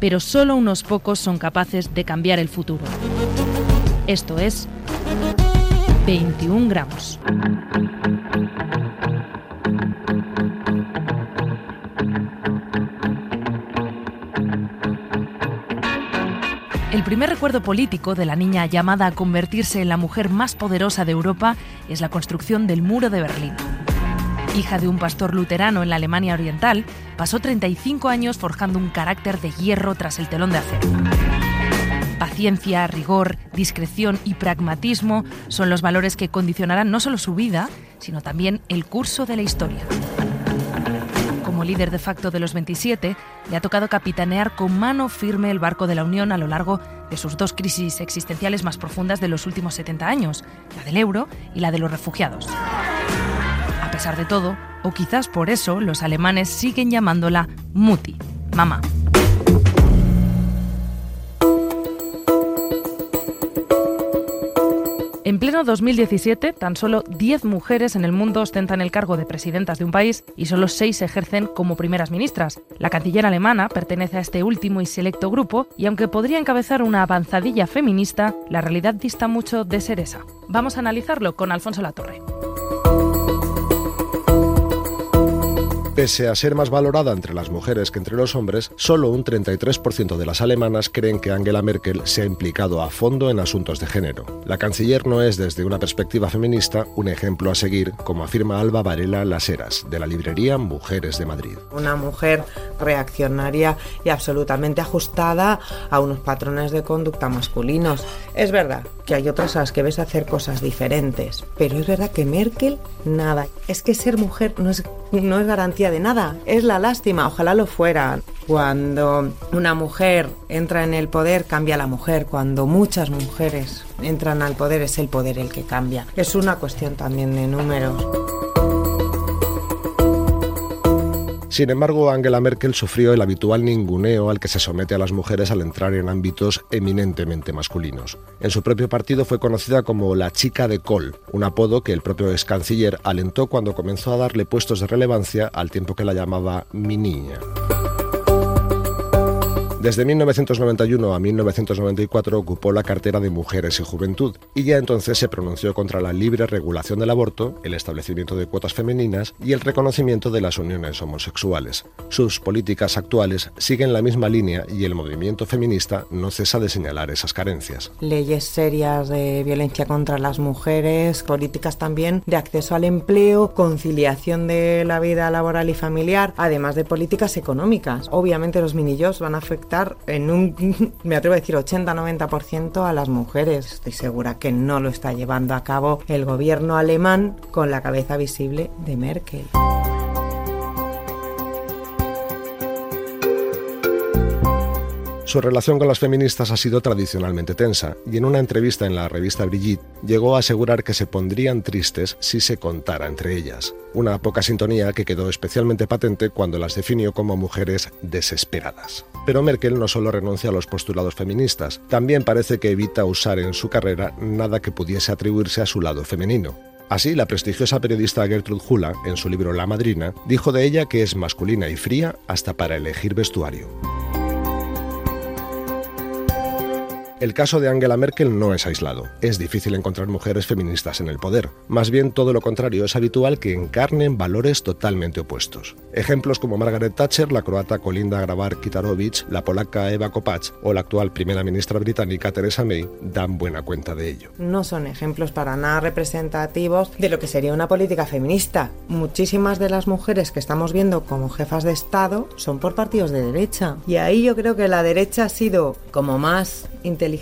pero solo unos pocos son capaces de cambiar el futuro. Esto es 21 gramos. El primer recuerdo político de la niña llamada a convertirse en la mujer más poderosa de Europa es la construcción del muro de Berlín. Hija de un pastor luterano en la Alemania Oriental, pasó 35 años forjando un carácter de hierro tras el telón de acero. Paciencia, rigor, discreción y pragmatismo son los valores que condicionarán no solo su vida, sino también el curso de la historia. Como líder de facto de los 27, le ha tocado capitanear con mano firme el barco de la Unión a lo largo de sus dos crisis existenciales más profundas de los últimos 70 años, la del euro y la de los refugiados. De todo, o quizás por eso, los alemanes siguen llamándola Mutti, mamá. En pleno 2017, tan solo 10 mujeres en el mundo ostentan el cargo de presidentas de un país y solo 6 ejercen como primeras ministras. La canciller alemana pertenece a este último y selecto grupo y aunque podría encabezar una avanzadilla feminista, la realidad dista mucho de ser esa. Vamos a analizarlo con Alfonso Latorre. Pese a ser más valorada entre las mujeres que entre los hombres, solo un 33% de las alemanas creen que Angela Merkel se ha implicado a fondo en asuntos de género. La canciller no es desde una perspectiva feminista un ejemplo a seguir, como afirma Alba Varela Laseras, de la librería Mujeres de Madrid. Una mujer reaccionaria y absolutamente ajustada a unos patrones de conducta masculinos. Es verdad que hay otras a las que ves hacer cosas diferentes, pero es verdad que Merkel nada. Es que ser mujer no es, no es garantía de nada, es la lástima, ojalá lo fuera. Cuando una mujer entra en el poder, cambia la mujer. Cuando muchas mujeres entran al poder, es el poder el que cambia. Es una cuestión también de números. Sin embargo, Angela Merkel sufrió el habitual ninguneo al que se somete a las mujeres al entrar en ámbitos eminentemente masculinos. En su propio partido fue conocida como la chica de Kohl, un apodo que el propio ex canciller alentó cuando comenzó a darle puestos de relevancia al tiempo que la llamaba mi niña. Desde 1991 a 1994 ocupó la cartera de Mujeres y Juventud y ya entonces se pronunció contra la libre regulación del aborto, el establecimiento de cuotas femeninas y el reconocimiento de las uniones homosexuales. Sus políticas actuales siguen la misma línea y el movimiento feminista no cesa de señalar esas carencias. Leyes serias de violencia contra las mujeres, políticas también de acceso al empleo, conciliación de la vida laboral y familiar, además de políticas económicas. Obviamente los minijobs van a afectar en un, me atrevo a decir, 80-90% a las mujeres. Estoy segura que no lo está llevando a cabo el gobierno alemán con la cabeza visible de Merkel. Su relación con las feministas ha sido tradicionalmente tensa y en una entrevista en la revista Brigitte llegó a asegurar que se pondrían tristes si se contara entre ellas. Una poca sintonía que quedó especialmente patente cuando las definió como mujeres desesperadas. Pero Merkel no solo renuncia a los postulados feministas, también parece que evita usar en su carrera nada que pudiese atribuirse a su lado femenino. Así, la prestigiosa periodista Gertrude Hula, en su libro La Madrina, dijo de ella que es masculina y fría hasta para elegir vestuario. El caso de Angela Merkel no es aislado. Es difícil encontrar mujeres feministas en el poder. Más bien todo lo contrario, es habitual que encarnen valores totalmente opuestos. Ejemplos como Margaret Thatcher, la croata Kolinda Grabar Kitarovich, la polaca Eva Kopacz o la actual primera ministra británica Theresa May dan buena cuenta de ello. No son ejemplos para nada representativos de lo que sería una política feminista. Muchísimas de las mujeres que estamos viendo como jefas de Estado son por partidos de derecha. Y ahí yo creo que la derecha ha sido como más inteligente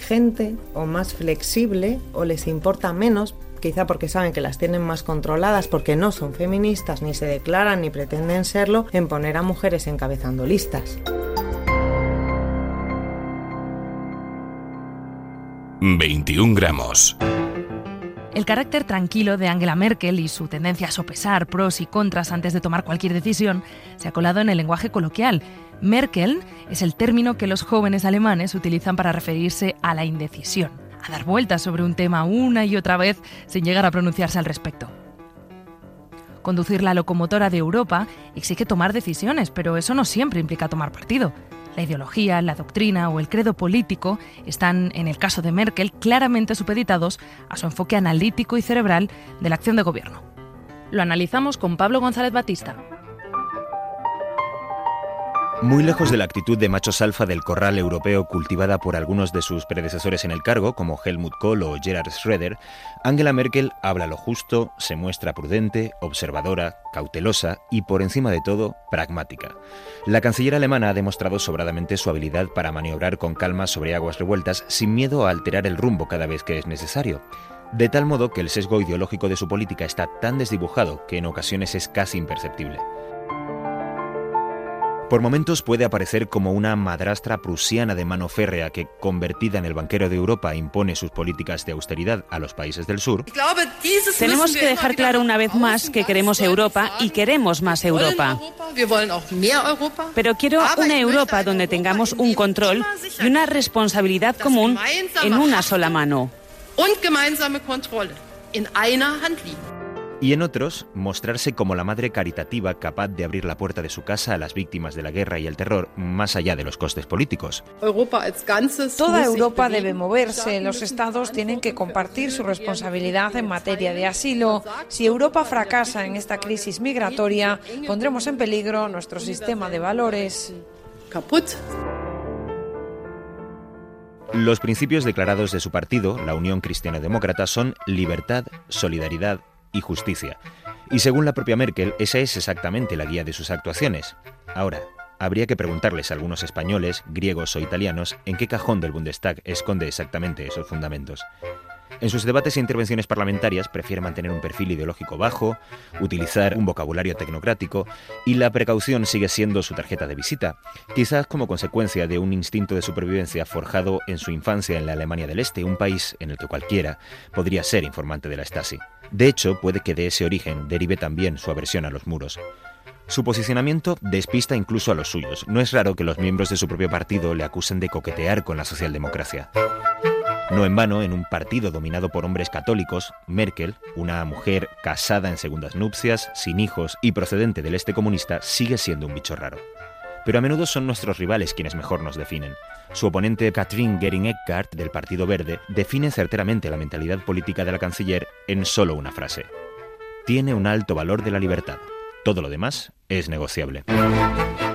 o más flexible o les importa menos quizá porque saben que las tienen más controladas, porque no son feministas, ni se declaran, ni pretenden serlo, en poner a mujeres encabezando listas. 21 gramos. El carácter tranquilo de Angela Merkel y su tendencia a sopesar pros y contras antes de tomar cualquier decisión se ha colado en el lenguaje coloquial. Merkel es el término que los jóvenes alemanes utilizan para referirse a la indecisión, a dar vueltas sobre un tema una y otra vez sin llegar a pronunciarse al respecto. Conducir la locomotora de Europa exige tomar decisiones, pero eso no siempre implica tomar partido. La ideología, la doctrina o el credo político están, en el caso de Merkel, claramente supeditados a su enfoque analítico y cerebral de la acción de gobierno. Lo analizamos con Pablo González Batista. Muy lejos de la actitud de machos alfa del corral europeo cultivada por algunos de sus predecesores en el cargo, como Helmut Kohl o Gerhard Schröder, Angela Merkel habla lo justo, se muestra prudente, observadora, cautelosa y, por encima de todo, pragmática. La canciller alemana ha demostrado sobradamente su habilidad para maniobrar con calma sobre aguas revueltas sin miedo a alterar el rumbo cada vez que es necesario. De tal modo que el sesgo ideológico de su política está tan desdibujado que en ocasiones es casi imperceptible. Por momentos puede aparecer como una madrastra prusiana de mano férrea que, convertida en el banquero de Europa, impone sus políticas de austeridad a los países del sur. Tenemos que dejar claro una vez más que queremos Europa y queremos más Europa. Pero quiero una Europa donde tengamos un control y una responsabilidad común en una sola mano y en otros mostrarse como la madre caritativa capaz de abrir la puerta de su casa a las víctimas de la guerra y el terror más allá de los costes políticos. Toda Europa debe moverse, los estados tienen que compartir su responsabilidad en materia de asilo. Si Europa fracasa en esta crisis migratoria, pondremos en peligro nuestro sistema de valores. Los principios declarados de su partido, la Unión Cristiana Demócrata, son libertad, solidaridad, y justicia. Y según la propia Merkel, esa es exactamente la guía de sus actuaciones. Ahora, habría que preguntarles a algunos españoles, griegos o italianos en qué cajón del Bundestag esconde exactamente esos fundamentos. En sus debates e intervenciones parlamentarias prefiere mantener un perfil ideológico bajo, utilizar un vocabulario tecnocrático y la precaución sigue siendo su tarjeta de visita, quizás como consecuencia de un instinto de supervivencia forjado en su infancia en la Alemania del Este, un país en el que cualquiera podría ser informante de la Stasi. De hecho, puede que de ese origen derive también su aversión a los muros. Su posicionamiento despista incluso a los suyos. No es raro que los miembros de su propio partido le acusen de coquetear con la socialdemocracia. No en vano, en un partido dominado por hombres católicos, Merkel, una mujer casada en segundas nupcias, sin hijos y procedente del este comunista, sigue siendo un bicho raro. Pero a menudo son nuestros rivales quienes mejor nos definen. Su oponente Katrin Gering-Eckardt del Partido Verde define certeramente la mentalidad política de la canciller en solo una frase. Tiene un alto valor de la libertad. Todo lo demás es negociable.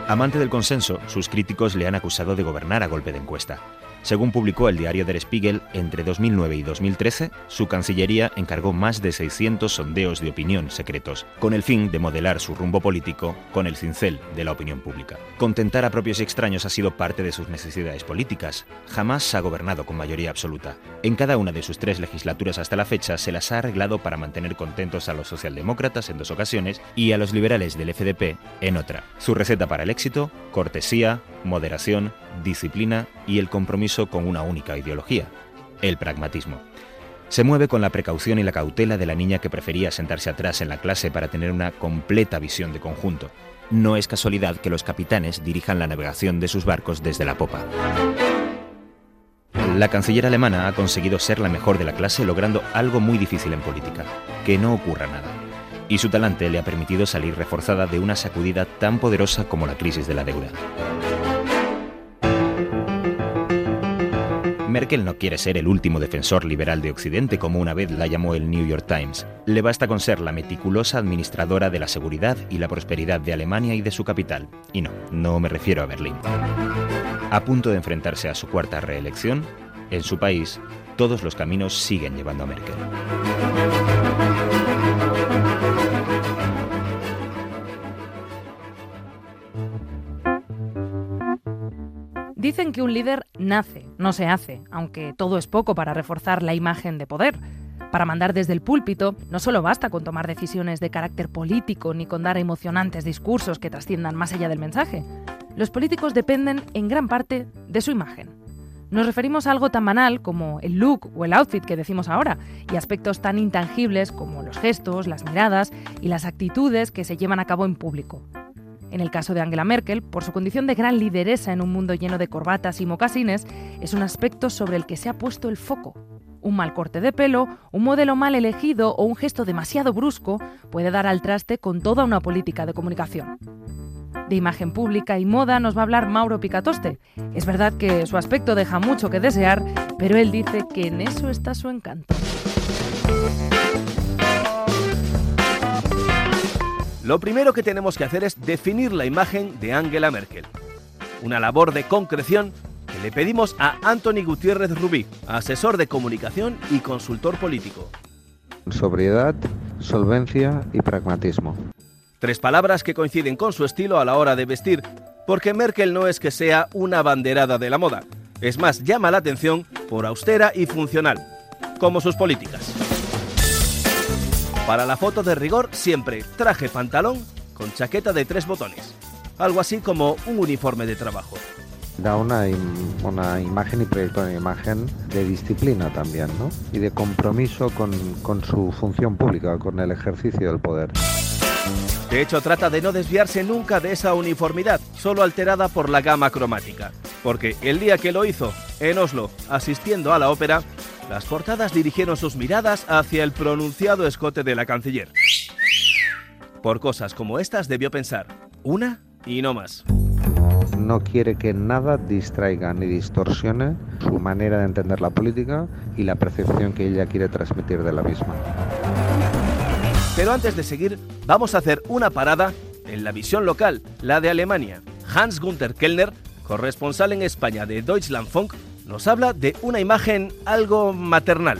Amante del consenso, sus críticos le han acusado de gobernar a golpe de encuesta. Según publicó el diario Der Spiegel, entre 2009 y 2013, su Cancillería encargó más de 600 sondeos de opinión secretos, con el fin de modelar su rumbo político con el cincel de la opinión pública. Contentar a propios y extraños ha sido parte de sus necesidades políticas. Jamás ha gobernado con mayoría absoluta. En cada una de sus tres legislaturas hasta la fecha se las ha arreglado para mantener contentos a los socialdemócratas en dos ocasiones y a los liberales del FDP en otra. Su receta para el éxito, cortesía, moderación, disciplina y el compromiso con una única ideología, el pragmatismo. Se mueve con la precaución y la cautela de la niña que prefería sentarse atrás en la clase para tener una completa visión de conjunto. No es casualidad que los capitanes dirijan la navegación de sus barcos desde la popa. La canciller alemana ha conseguido ser la mejor de la clase logrando algo muy difícil en política, que no ocurra nada. Y su talante le ha permitido salir reforzada de una sacudida tan poderosa como la crisis de la deuda. Merkel no quiere ser el último defensor liberal de Occidente, como una vez la llamó el New York Times. Le basta con ser la meticulosa administradora de la seguridad y la prosperidad de Alemania y de su capital. Y no, no me refiero a Berlín. A punto de enfrentarse a su cuarta reelección, en su país, todos los caminos siguen llevando a Merkel. Dicen que un líder nace, no se hace, aunque todo es poco para reforzar la imagen de poder. Para mandar desde el púlpito no solo basta con tomar decisiones de carácter político ni con dar emocionantes discursos que trasciendan más allá del mensaje. Los políticos dependen en gran parte de su imagen. Nos referimos a algo tan banal como el look o el outfit que decimos ahora, y aspectos tan intangibles como los gestos, las miradas y las actitudes que se llevan a cabo en público. En el caso de Angela Merkel, por su condición de gran lideresa en un mundo lleno de corbatas y mocasines, es un aspecto sobre el que se ha puesto el foco. Un mal corte de pelo, un modelo mal elegido o un gesto demasiado brusco puede dar al traste con toda una política de comunicación. De imagen pública y moda nos va a hablar Mauro Picatoste. Es verdad que su aspecto deja mucho que desear, pero él dice que en eso está su encanto. Lo primero que tenemos que hacer es definir la imagen de Angela Merkel. Una labor de concreción que le pedimos a Anthony Gutiérrez Rubí, asesor de comunicación y consultor político. Sobriedad, solvencia y pragmatismo. Tres palabras que coinciden con su estilo a la hora de vestir, porque Merkel no es que sea una banderada de la moda, es más, llama la atención por austera y funcional, como sus políticas. Para la foto de rigor, siempre traje pantalón con chaqueta de tres botones, algo así como un uniforme de trabajo. Da una, una imagen y proyecto una imagen de disciplina también, ¿no? Y de compromiso con, con su función pública, con el ejercicio del poder. De hecho, trata de no desviarse nunca de esa uniformidad, solo alterada por la gama cromática. Porque el día que lo hizo, en Oslo, asistiendo a la ópera, las portadas dirigieron sus miradas hacia el pronunciado escote de la canciller. Por cosas como estas debió pensar, una y no más. No quiere que nada distraiga ni distorsione su manera de entender la política y la percepción que ella quiere transmitir de la misma. Pero antes de seguir, vamos a hacer una parada en la visión local, la de Alemania. Hans Gunther Kellner, corresponsal en España de Deutschlandfunk, nos habla de una imagen algo maternal.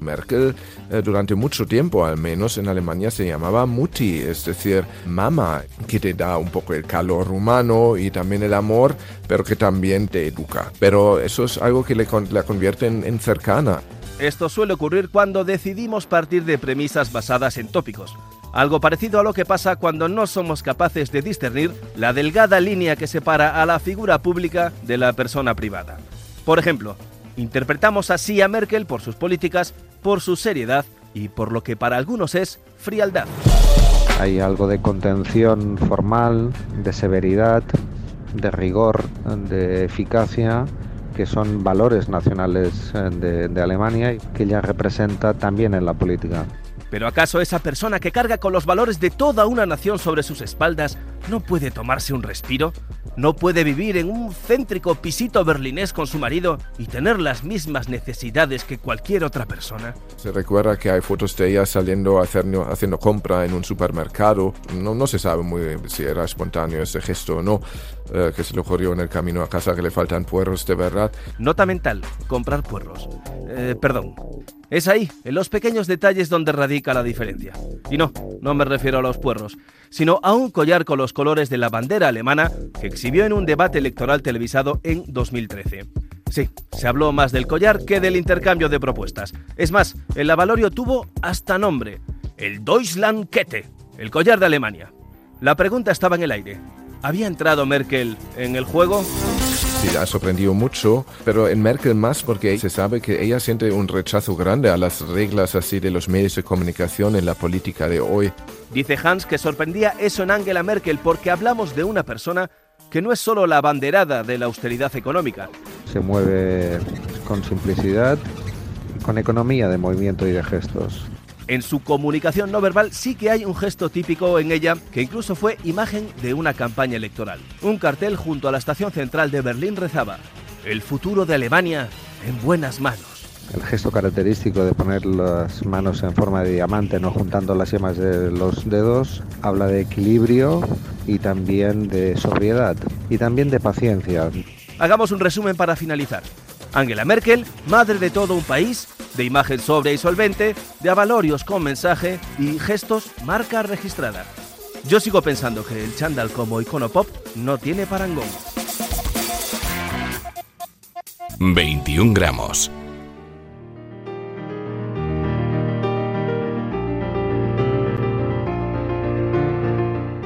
Merkel eh, durante mucho tiempo, al menos en Alemania, se llamaba Mutti, es decir, mamá, que te da un poco el calor humano y también el amor, pero que también te educa. Pero eso es algo que le, la convierte en cercana. Esto suele ocurrir cuando decidimos partir de premisas basadas en tópicos. Algo parecido a lo que pasa cuando no somos capaces de discernir la delgada línea que separa a la figura pública de la persona privada. Por ejemplo, interpretamos así a Merkel por sus políticas, por su seriedad y por lo que para algunos es frialdad. Hay algo de contención formal, de severidad, de rigor, de eficacia que son valores nacionales eh, de, de Alemania y que ella representa también en la política. ¿Pero acaso esa persona que carga con los valores de toda una nación sobre sus espaldas no puede tomarse un respiro? ¿No puede vivir en un céntrico pisito berlinés con su marido y tener las mismas necesidades que cualquier otra persona? Se recuerda que hay fotos de ella saliendo haciendo, haciendo compra en un supermercado. No, no se sabe muy bien si era espontáneo ese gesto o no, eh, que se le ocurrió en el camino a casa que le faltan puerros de verdad. Nota mental, comprar puerros. Eh, perdón, es ahí, en los pequeños detalles donde radica la diferencia. Y no, no me refiero a los puerros, sino a un collar con los colores de la bandera alemana que exhibió en un debate electoral televisado en 2013. Sí, se habló más del collar que del intercambio de propuestas. Es más, el avalorio tuvo hasta nombre, el Deutschlandkette, el collar de Alemania. La pregunta estaba en el aire. ¿Había entrado Merkel en el juego? Sí, ha sorprendido mucho, pero en Merkel más porque se sabe que ella siente un rechazo grande a las reglas así de los medios de comunicación en la política de hoy. Dice Hans que sorprendía eso en Angela Merkel porque hablamos de una persona que no es solo la banderada de la austeridad económica. Se mueve con simplicidad, con economía de movimiento y de gestos. En su comunicación no verbal sí que hay un gesto típico en ella que incluso fue imagen de una campaña electoral. Un cartel junto a la estación central de Berlín rezaba, El futuro de Alemania en buenas manos. El gesto característico de poner las manos en forma de diamante, no juntando las yemas de los dedos, habla de equilibrio y también de sobriedad y también de paciencia. Hagamos un resumen para finalizar. Angela Merkel, madre de todo un país, de imagen sobria y solvente, de avalorios con mensaje y gestos marca registrada. Yo sigo pensando que el chándal como icono pop no tiene parangón. 21 gramos.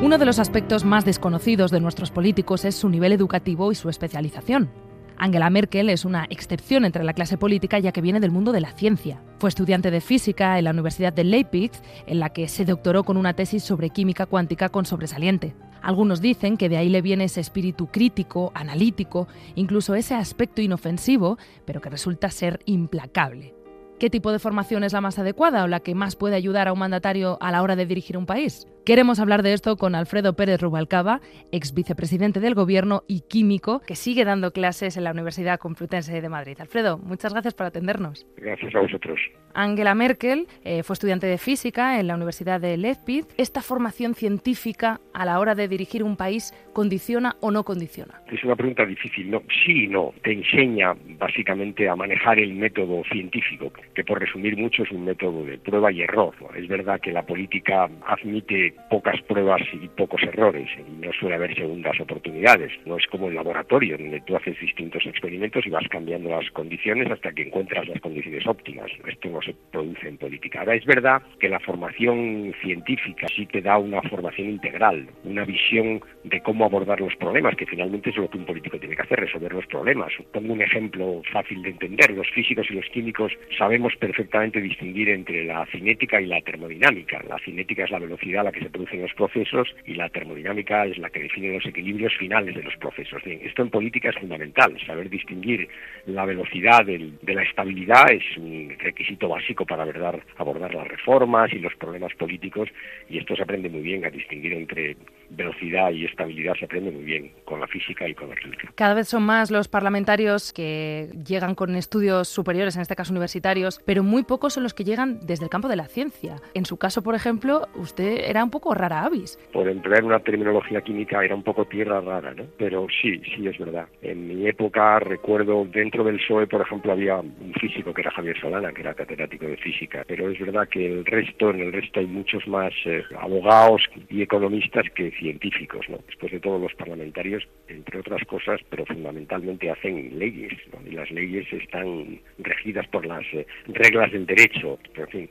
Uno de los aspectos más desconocidos de nuestros políticos es su nivel educativo y su especialización. Angela Merkel es una excepción entre la clase política ya que viene del mundo de la ciencia. Fue estudiante de física en la Universidad de Leipzig, en la que se doctoró con una tesis sobre química cuántica con sobresaliente. Algunos dicen que de ahí le viene ese espíritu crítico, analítico, incluso ese aspecto inofensivo, pero que resulta ser implacable. ¿Qué tipo de formación es la más adecuada o la que más puede ayudar a un mandatario a la hora de dirigir un país? Queremos hablar de esto con Alfredo Pérez Rubalcaba, ex vicepresidente del Gobierno y químico, que sigue dando clases en la Universidad Complutense de Madrid. Alfredo, muchas gracias por atendernos. Gracias a vosotros. Angela Merkel eh, fue estudiante de física en la Universidad de Leipzig. ¿Esta formación científica a la hora de dirigir un país condiciona o no condiciona? Es una pregunta difícil. No, sí y no. Te enseña básicamente a manejar el método científico, que por resumir mucho es un método de prueba y error. Es verdad que la política admite pocas pruebas y pocos errores no suele haber segundas oportunidades. No es como el laboratorio donde tú haces distintos experimentos y vas cambiando las condiciones hasta que encuentras las condiciones óptimas. Esto no se produce en política. Ahora es verdad que la formación científica sí te da una formación integral, una visión de cómo abordar los problemas, que finalmente es lo que un político tiene que hacer, resolver los problemas. Pongo un ejemplo fácil de entender. Los físicos y los químicos sabemos perfectamente distinguir entre la cinética y la termodinámica. La cinética es la velocidad a la que se producen los procesos y la termodinámica es la que define los equilibrios finales de los procesos. Bien, esto en política es fundamental, saber distinguir la velocidad de la estabilidad es un requisito básico para abordar las reformas y los problemas políticos y esto se aprende muy bien a distinguir entre velocidad y estabilidad se aprende muy bien con la física y con la química. Cada vez son más los parlamentarios que llegan con estudios superiores, en este caso universitarios, pero muy pocos son los que llegan desde el campo de la ciencia. En su caso, por ejemplo, usted era un poco rara avis. Por emplear una terminología química era un poco tierra rara, ¿no? Pero sí, sí es verdad. En mi época recuerdo dentro del PSOE, por ejemplo, había un físico que era Javier Solana, que era catedrático de física, pero es verdad que el resto, en el resto hay muchos más eh, abogados y economistas que científicos, ¿no? Después de todos los parlamentarios, entre otras cosas, pero fundamentalmente hacen leyes, ¿no? Y las leyes están regidas por las eh, reglas del derecho, en fin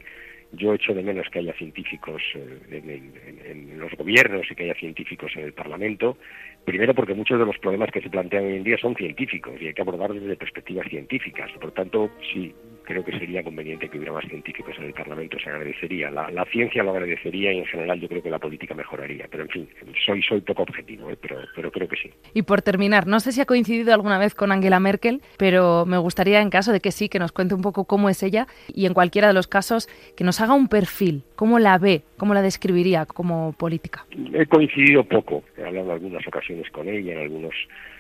yo echo de menos que haya científicos eh, en, los gobiernos y que haya científicos en el Parlamento, primero porque muchos de los problemas que se plantean hoy en día son científicos y hay que abordarlos desde perspectivas científicas. Por tanto, sí, creo que sería conveniente que hubiera más científicos en el Parlamento, se agradecería. La, ciencia lo agradecería y en general yo creo que la política mejoraría. Pero en fin, soy, soy poco objetivo, ¿eh? pero, pero creo que sí. Y por terminar, no sé si ha coincidido alguna vez con Angela Merkel, pero me gustaría, en caso de que sí, que nos cuente un poco cómo es ella y en cualquiera de los casos que nos haga un perfil, cómo la ve, cómo la describiría como política. He coincidido poco, he hablado en algunas ocasiones con ella, en algunos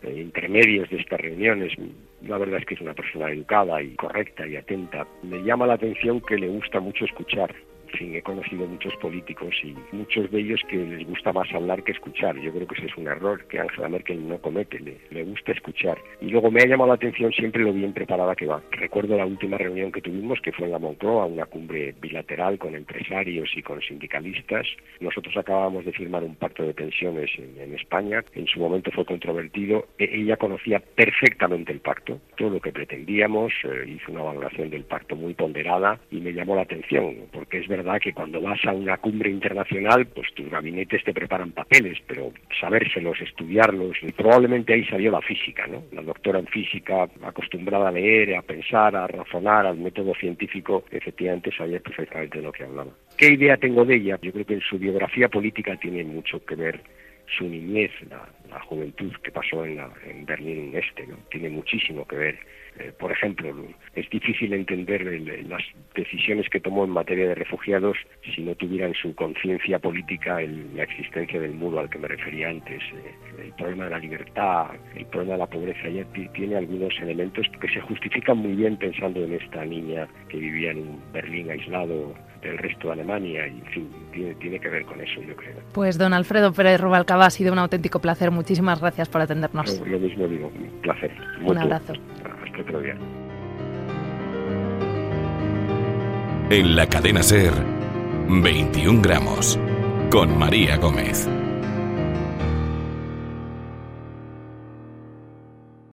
eh, intermedios de estas reuniones. La verdad es que es una persona educada y correcta y atenta. Me llama la atención que le gusta mucho escuchar en fin, he conocido muchos políticos y muchos de ellos que les gusta más hablar que escuchar. Yo creo que ese es un error que Angela Merkel no comete, le, gusta escuchar. Y luego me ha llamado la atención siempre lo bien preparada que va. Recuerdo la última reunión que tuvimos, que fue en la Moncloa, una cumbre bilateral con empresarios y con sindicalistas. Nosotros acabábamos de firmar un pacto de pensiones en, España, en su momento fue controvertido. E, ella conocía perfectamente el pacto, todo lo que pretendíamos, eh, hizo una valoración del pacto muy ponderada y me llamó la atención, porque es verdad verdad que cuando vas a una cumbre internacional, pues tus gabinetes te preparan papeles, pero sabérselos, estudiarlos, y probablemente ahí salió la física, ¿no? La doctora en física, acostumbrada a leer, a pensar, a razonar, al método científico, efectivamente sabía perfectamente de lo que hablaba. ¿Qué idea tengo de ella? Yo creo que en su biografía política tiene mucho que ver su niñez, la, juventud que pasó en, en Berlín Este, ¿no? Tiene muchísimo que ver eh, por ejemplo, es difícil entender las decisiones que tomó en materia de refugiados si no tuviera en su conciencia política la existencia del muro al que me refería antes. Eh, el problema de la libertad, el problema de la pobreza, ya tiene algunos elementos que se justifican muy bien pensando en esta niña que vivía en un Berlín aislado del resto de Alemania y en fin, tiene, que ver con eso, yo creo. Pues don Alfredo Pérez Rubalcaba, ha sido un auténtico placer. Muchísimas gracias por atendernos. Lo, mismo digo, un placer. Un abrazo En la cadena Ser, 21 gramos, con María Gómez.